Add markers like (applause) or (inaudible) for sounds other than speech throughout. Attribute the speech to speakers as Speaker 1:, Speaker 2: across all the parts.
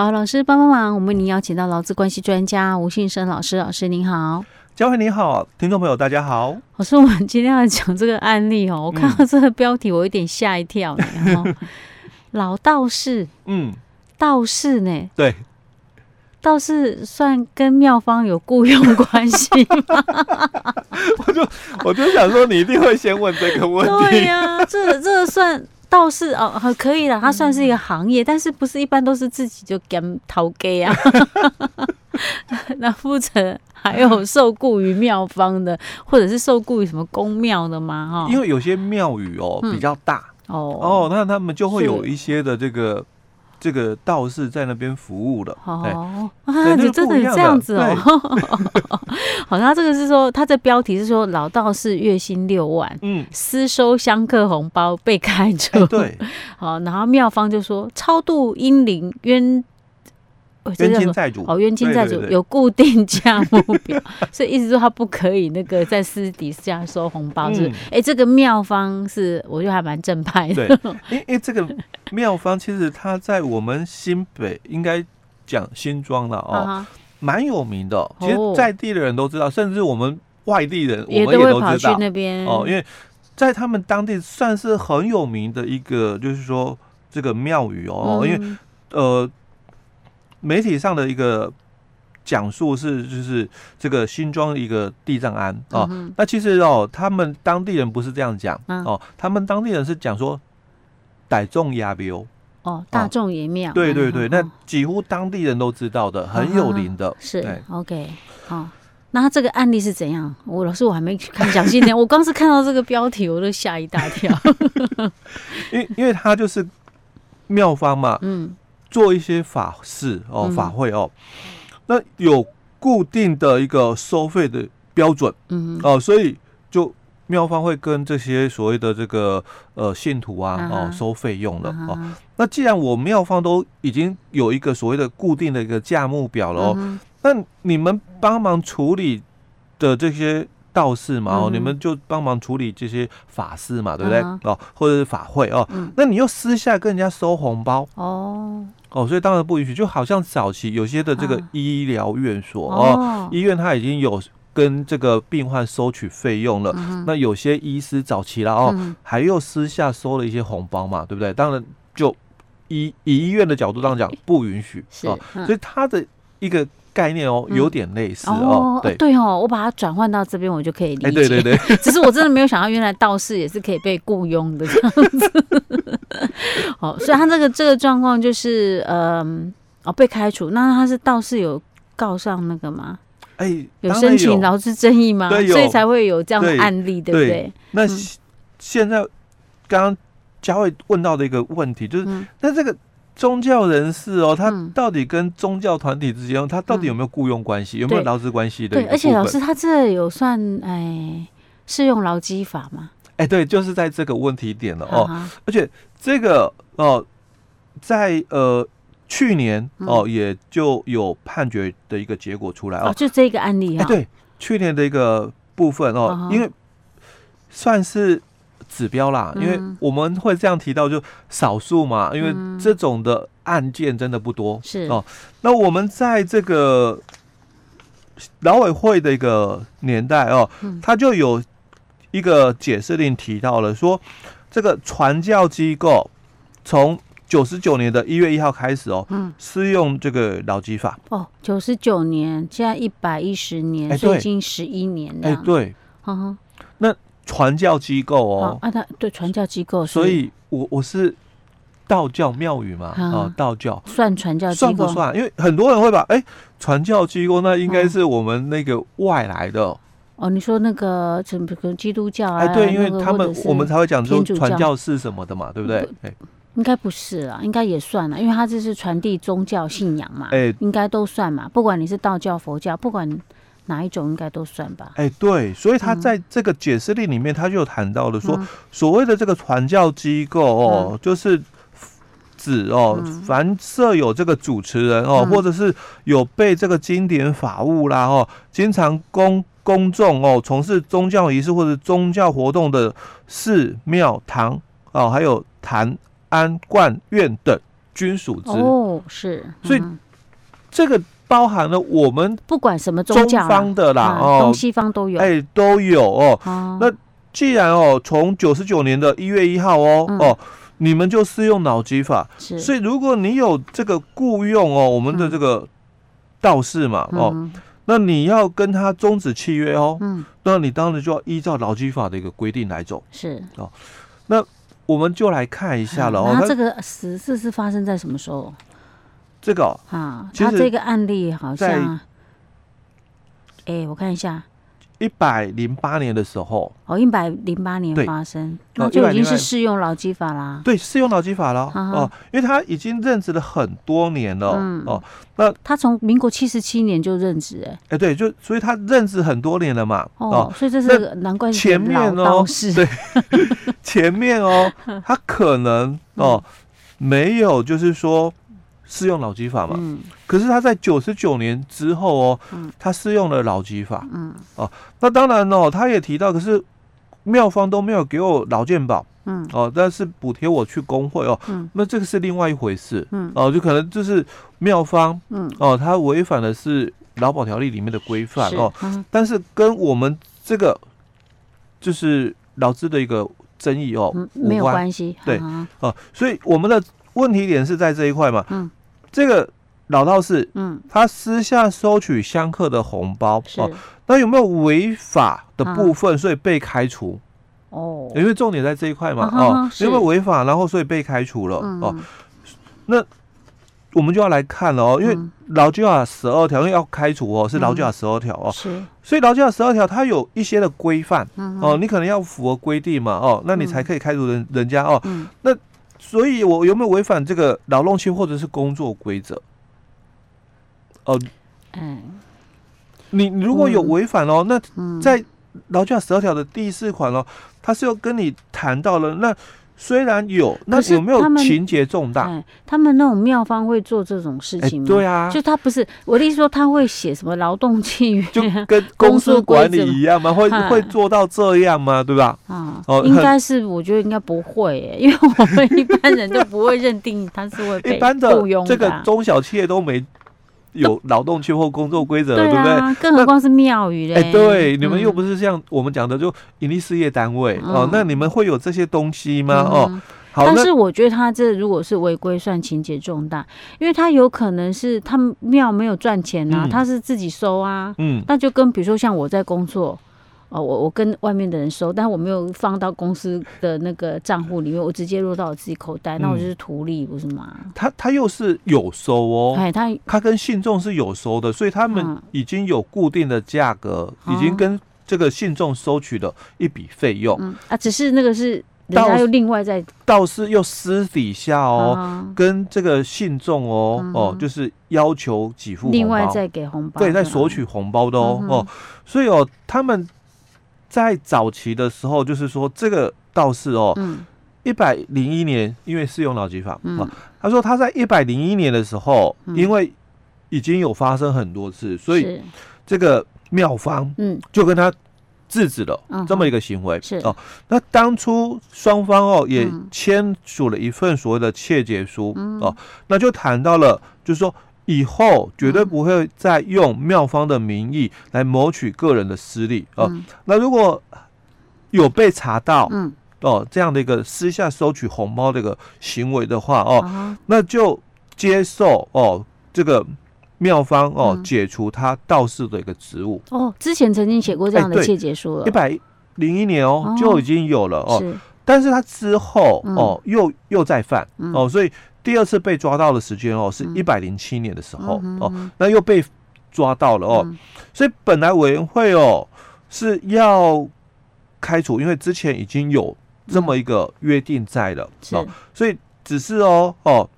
Speaker 1: 好，老师帮帮忙，我们已经邀请到劳资关系专家吴信生老师，老师您好。
Speaker 2: 嘉惠你好，听众朋友大家好。
Speaker 1: 老师，我们今天要讲这个案例哦，我看到这个标题，我有点吓一跳。嗯、(laughs) 老道士，嗯，道士呢？
Speaker 2: 对，
Speaker 1: 道士算跟妙方有雇佣关系吗？(laughs)
Speaker 2: 我就我就想说，你一定会先问这个问题。
Speaker 1: 对呀、啊，这这算。道士哦，可以了，它算是一个行业，嗯、但是不是一般都是自己就干逃 gay 啊？(laughs) 那负责还有受雇于庙方的，或者是受雇于什么宫庙的吗？哈，
Speaker 2: 因为有些庙宇哦、嗯、比较大哦哦，那他们就会有一些的这个。这个道士在那边服务的
Speaker 1: 哦，啊，你真的这样子哦，(laughs) 好，他这个是说，他这标题是说老道士月薪六万，嗯，私收香客红包被开除，
Speaker 2: 对，(laughs)
Speaker 1: 好，然后妙方就说超度阴灵冤。
Speaker 2: 冤亲债主
Speaker 1: 哦，冤亲债主有固定价目表，(laughs) 所以意思说他不可以那个在私底下收红包，是？哎、这个妙方是，我觉得还蛮正派的。
Speaker 2: 对，因为因为这个妙方其实他在我们新北应该讲新庄了哦，蛮、uh. 有名的。其实在地的人都知道，甚至我们外地人我们也都知道。哦，因为在他们当地算是很有名的一个，就是说这个庙宇哦、嗯，因为呃。媒体上的一个讲述是，就是这个新庄一个地藏庵哦、嗯。那其实哦，他们当地人不是这样讲、嗯、哦，他们当地人是讲说大众爷庙
Speaker 1: 哦，大众爷庙。
Speaker 2: 对对对、嗯，那几乎当地人都知道的，嗯、很有灵的。
Speaker 1: 是 OK 好，那他这个案例是怎样？我老师我还没去看讲细点，我刚是看到这个标题，我都吓一大跳。(laughs)
Speaker 2: 因为他就是妙方嘛，嗯。做一些法事哦，法会哦，那有固定的一个收费的标准，嗯哦，所以就庙方会跟这些所谓的这个呃信徒啊哦收费用了哦。那既然我庙方都已经有一个所谓的固定的一个价目表了哦，那你们帮忙处理的这些。道士嘛，哦，你们就帮忙处理这些法事嘛，对不对？哦、uh 或者是法会哦、嗯，那你又私下跟人家收红包。哦，oh. 哦，所以当然不允许。就好像早期有些的这个医疗院所、uh. 哦，oh. 医院他已经有跟这个病患收取费用了，uh. 那有些医师早期了哦，uh. 还又私下收了一些红包嘛，对不对？当然就医以医院的角度上讲不允许啊、哦，所以他的一个。概念哦，有点类似哦，
Speaker 1: 嗯、对对哦，我把它转换到这边，我就可以理解。
Speaker 2: 对对对，(laughs)
Speaker 1: 只是我真的没有想到，原来道士也是可以被雇佣的这样子。(laughs) 哦，所以他这个这个状况就是，嗯，哦，被开除。那他是倒是有告上那个吗？
Speaker 2: 哎，
Speaker 1: 有申请劳资争议吗？对，所以才会有这样的案例，对，对不对？
Speaker 2: 那现在刚刚佳慧问到的一个问题就是，嗯、那这个。宗教人士哦，他到底跟宗教团体之间，他到底有没有雇佣关系，有没有劳资关系的？
Speaker 1: 对，而且老师，他这有算哎适用劳基法吗？
Speaker 2: 哎，对，就是在这个问题点了哦。而且这个哦，在呃去年哦，也就有判决的一个结果出来哦，
Speaker 1: 就这个案例啊。
Speaker 2: 对，去年的一个部分哦，因为算是。指标啦，因为我们会这样提到，就少数嘛，因为这种的案件真的不多，是哦。那我们在这个劳委会的一个年代哦，他就有一个解释令提到了，说这个传教机构从九十九年的一月一号开始哦，嗯，适用这个劳基法。
Speaker 1: 哦，九十九年现在一百一十年，已经十一年了，
Speaker 2: 哎，对，嗯，那。传教机构哦，
Speaker 1: 啊，他对传教机构，
Speaker 2: 所以我我是道教庙宇嘛，啊，道教。
Speaker 1: 算传教
Speaker 2: 算不算？因为很多人会把哎，传教机构那应该是我们那个外来的哦。
Speaker 1: 哦，你说那个什么基督教啊？
Speaker 2: 哎，对，因为他们我们才会讲说传教士什么的嘛，对不对？哎，
Speaker 1: 应该不是啦，应该也算啦，因为他这是传递宗教信仰嘛，哎，应该都算嘛，不管你是道教、佛教，不管。哪一种应该都算吧？
Speaker 2: 哎，对，所以他在这个解释令里面，他就谈到了说，嗯、所谓的这个传教机构哦、嗯，就是指哦、嗯，凡设有这个主持人哦、嗯，或者是有被这个经典法务啦哦，经常公公众哦从事宗教仪式或者宗教活动的寺庙堂哦，还有坛安观院等均属之。
Speaker 1: 哦，是，
Speaker 2: 所以这个包含了我们
Speaker 1: 不管什么宗教
Speaker 2: 方的啦，
Speaker 1: 哦，东西方都有，
Speaker 2: 哎，都有哦。那既然哦，从九十九年的一月一号哦哦，你们就适用脑机法，所以如果你有这个雇佣哦，我们的这个道士嘛哦。那你要跟他终止契约哦，嗯，那你当然就要依照劳基法的一个规定来走，
Speaker 1: 是哦。
Speaker 2: 那我们就来看一下了哦。
Speaker 1: 那这个十事是发生在什么时候？
Speaker 2: 这个
Speaker 1: 啊，他这个案例好像，哎，我看一下。
Speaker 2: 一百零八年的时候，
Speaker 1: 哦，一百零八年发生，那就已经是适用劳基法啦。
Speaker 2: 对，适用劳基法了哦，因为他已经任职了很多年了哦。那
Speaker 1: 他从民国七十七年就任职，哎，
Speaker 2: 哎，对，就所以他任职很多年了嘛。
Speaker 1: 哦，所以这是难怪
Speaker 2: 前面哦，对，(laughs) 前面哦，他可能哦没有，就是说。适用老基法嘛，嗯，可是他在九十九年之后哦，嗯，他适用了老基法，嗯，哦，那当然哦，他也提到，可是妙方都没有给我劳健保，嗯，哦，但是补贴我去工会哦，嗯，那这个是另外一回事，嗯，哦，就可能就是妙方，嗯，哦，他违反的是劳保条例里面的规范哦，嗯。但是跟我们这个就是劳资的一个争议哦，
Speaker 1: 嗯没有关。系，
Speaker 2: 对，哦，所以我们的问题点是在这一块嘛，嗯。这个老道士，嗯，他私下收取香客的红包，哦，那有没有违法的部分，所以被开除？哦，因为重点在这一块嘛，哦，有没有违法，然后所以被开除了？哦，那我们就要来看了哦，因为劳基法十二条，因为要开除哦，是劳基法十二条哦，是，所以劳基法十二条它有一些的规范，哦，你可能要符合规定嘛，哦，那你才可以开除人人家哦，那。所以，我有没有违反这个劳动性或者是工作规则？哦，嗯，你如果有违反哦，那在劳基法十二条的第四款哦，他是要跟你谈到了那。虽然有，那有没有情节重大？
Speaker 1: 哎，他们那种妙方会做这种事情吗？
Speaker 2: 对啊，
Speaker 1: 就他不是我的意思说，他会写什么劳动契约，
Speaker 2: 就跟公司管理一样吗？会会做到这样吗？对吧？
Speaker 1: 啊，哦，应该是，我觉得应该不会，(laughs) 因为我们一般人都不会认定他是会被雇佣的。
Speaker 2: 这个中小企业都没。有劳动区或工作规则，对不对？
Speaker 1: 更何况是庙宇嘞。
Speaker 2: 哎，对，你们又不是像我们讲的，就盈利事业单位哦。那你们会有这些东西吗？哦，好。
Speaker 1: 但是我觉得他这如果是违规，算情节重大，因为他有可能是他们庙没有赚钱啊，他是自己收啊。嗯，那就跟比如说像我在工作。哦，我我跟外面的人收，但是我没有放到公司的那个账户里面，我直接落到我自己口袋，嗯、那我就是图利，不是吗？
Speaker 2: 他他又是有收哦，哎，他他跟信众是有收的，所以他们已经有固定的价格，嗯、已经跟这个信众收取的一笔费用、嗯、
Speaker 1: 啊，只是那个是人家又另外在
Speaker 2: 道士又私底下哦，嗯、跟这个信众哦、嗯、哦，就是要求给付
Speaker 1: 另外再给红包，
Speaker 2: 对，在索取红包的哦、嗯、哦，所以哦，他们。在早期的时候，就是说这个道士哦，一百零一年，因为适用劳基法啊，嗯、他说他在一百零一年的时候，嗯、因为已经有发生很多次，所以这个妙方嗯。就跟他制止了这么一个行为、嗯、哦。那当初双方哦也签署了一份所谓的切结书、嗯、哦，那就谈到了，就是说。以后绝对不会再用妙方的名义来谋取个人的私利哦。嗯、那如果有被查到，嗯、哦这样的一个私下收取红包的一个行为的话哦，嗯、那就接受哦这个妙方哦解除他道士的一个职务。
Speaker 1: 哦，之前曾经写过这样的切结书了，
Speaker 2: 一百零一年哦就已经有了哦，但是他之后哦又又再犯哦，所以。第二次被抓到的时间哦，是一百零七年的时候哦，那又被抓到了哦，所以本来委员会哦是要开除，因为之前已经有这么一个约定在了哦，所以只是哦哦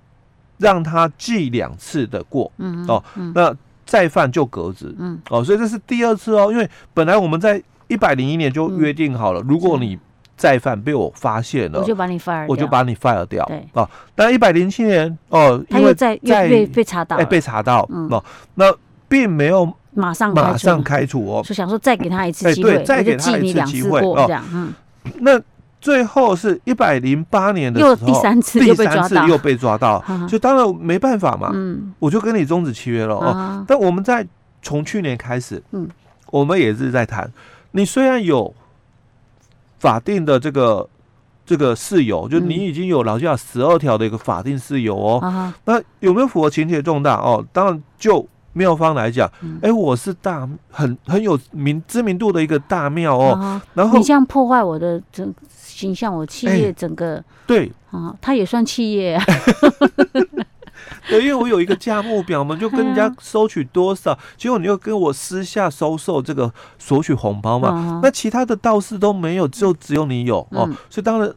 Speaker 2: 让他记两次的过哦，那再犯就革职哦，所以这是第二次哦，因为本来我们在一百零一年就约定好了，如果你再犯被我发现了，
Speaker 1: 我就把你 fire，
Speaker 2: 我就把你 fire 掉。对。哦，但一百零七年哦，因为
Speaker 1: 在被被查到，
Speaker 2: 哎，被查到哦，那并没有
Speaker 1: 马上
Speaker 2: 马上开除哦，
Speaker 1: 就想说再给他一次机会，
Speaker 2: 对，再给他一次机会哦，这样，嗯，那最后是一百零八年的时候，
Speaker 1: 第三次
Speaker 2: 第
Speaker 1: 又被抓到，
Speaker 2: 三次又被抓到，
Speaker 1: 哈哈。
Speaker 2: 所以当然没办法嘛，
Speaker 1: 嗯。
Speaker 2: 我就跟你终止契约了哦。
Speaker 1: 啊
Speaker 2: 但我们在从去年开始，
Speaker 1: 嗯，
Speaker 2: 我们也是在谈，你虽然有法定的这个这个事由，就你已经有劳基法十二条的一个法定事由哦，那有没有符合情节重大？哦？当然就。庙方来讲，哎、我是大很很有名知名度的一个大庙哦，
Speaker 1: 啊
Speaker 2: 然后
Speaker 1: 你这样破坏我的整形象，我企业整个
Speaker 2: 对。
Speaker 1: 啊，他也算企业啊，(laughs) (laughs)
Speaker 2: 对，因为我有一个价目表，嘛就跟人家收取多少，结果你又跟我私下收受这个索取红包嘛，
Speaker 1: 啊
Speaker 2: 那其他的道士都没有，就只有你有哦，
Speaker 1: 嗯
Speaker 2: 所以当然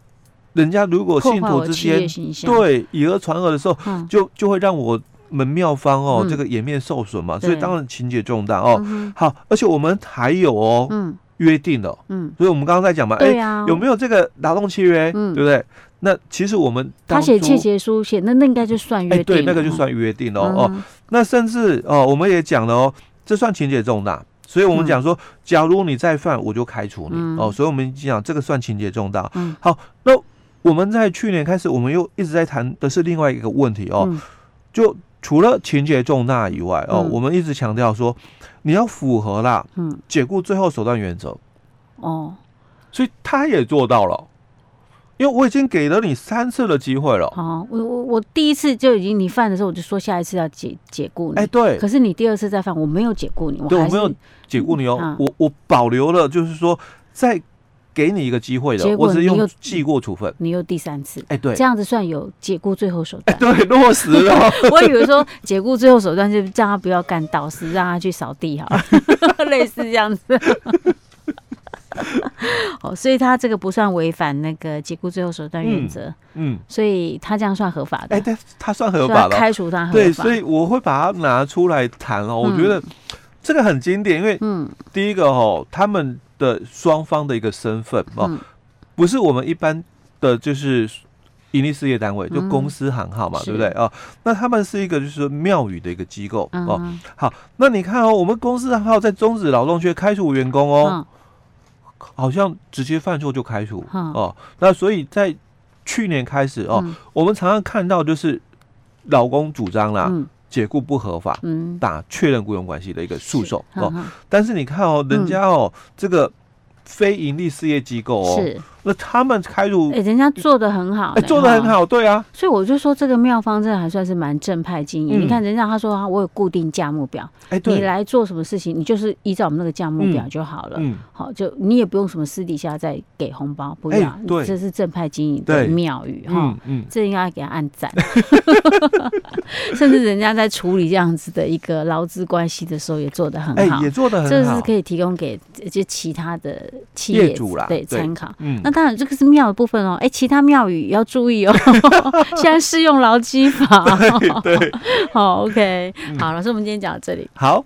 Speaker 2: 人家如果信徒之间对以讹传讹的时候，
Speaker 1: 嗯。
Speaker 2: 就就会让我。门庙方哦，
Speaker 1: 嗯、
Speaker 2: 这个颜面受损嘛，所以当然情节重大哦。
Speaker 1: 嗯、
Speaker 2: 好，而且我们还有哦，
Speaker 1: 嗯、
Speaker 2: 约定了，
Speaker 1: 嗯，
Speaker 2: 所以我们刚刚在讲嘛，哎、啊。欸，有没有这个劳动契约，嗯、对不对？那其实我们
Speaker 1: 他写切结书写，那那应该就算约定，
Speaker 2: 哎、欸，对，那个就算约定了哦。
Speaker 1: 嗯、
Speaker 2: 那甚至哦，我们也讲了哦，这算情节重大，所以我们讲说，假如你再犯，我就开除你、嗯、哦。所以我们讲这个算情节重大。
Speaker 1: 嗯，
Speaker 2: 好，那我们在去年开始，我们又一直在谈的是另外一个问题哦，嗯、就。除了情节重大以外，哦，嗯、我们一直强调说，你要符合啦，嗯，解雇最后手段原则，
Speaker 1: 哦，
Speaker 2: 所以他也做到了，因为我已经给了你三次的机会了。
Speaker 1: 好，我我我第一次就已经你犯的时候，我就说下一次要解解雇你，
Speaker 2: 哎，对。
Speaker 1: 可是你第二次再犯，我没有解雇你，我
Speaker 2: 对，我没有解雇你哦，嗯、我我保留了，就是说在。给你一个机会的，我只用记过处分，
Speaker 1: 你又第三次，
Speaker 2: 哎，对，
Speaker 1: 这样子算有解雇最后手段，
Speaker 2: 对，落实了。(laughs)
Speaker 1: 我以为说解雇最后手段就是叫他不要干导师，让他去扫地好了，(laughs) 类似这样子。(laughs) 哦，所以他这个不算违反那个解雇最后手段原则，嗯，所以他这样算合法的，
Speaker 2: 哎，对，他算合法的，
Speaker 1: 开除他合法，
Speaker 2: 对，所以我会把它拿出来谈哦，我觉得这个很经典，因为嗯，第一个哦，他们。的双方的一个身份哦，嗯、不是我们一般的就是盈利事业单位，就公司行号嘛，嗯、对不对啊、哦？那他们是一个就是庙宇的一个机构、嗯、哦。好，那你看哦，我们公司行号在终止劳动却开除员工哦，嗯、好像直接犯错就开除、嗯、哦。那所以在去年开始哦，嗯、我们常常看到就是老公主张啦。嗯解雇不合法，嗯，打确认雇佣关系的一个诉讼哦。但是你看哦，人家哦，这个非盈利事业机构哦，是那他们开入，
Speaker 1: 哎，人家做的很好，哎，
Speaker 2: 做的很好，对啊。
Speaker 1: 所以我就说这个妙方真的还算是蛮正派经营。你看人家他说我有固定价目表，哎，你来做什么事情，你就是依照我们那个价目表就好了。嗯，好，就你也不用什么私底下再给红包，不要。对，这是正派经营的庙宇哈。嗯，这应该给他按赞。(laughs) 甚至人家在处理这样子的一个劳资关系的时候，也做的很好，
Speaker 2: 也做的很好。
Speaker 1: 这是可以提供给就其他的企业
Speaker 2: 主啦，
Speaker 1: 对参考。嗯，那当然这个是庙的部分哦。哎，其他庙宇要注意哦。(laughs) 现在适用劳基法。
Speaker 2: 对，(laughs)
Speaker 1: 好，OK，好，老师，我们今天讲到这里。
Speaker 2: 好。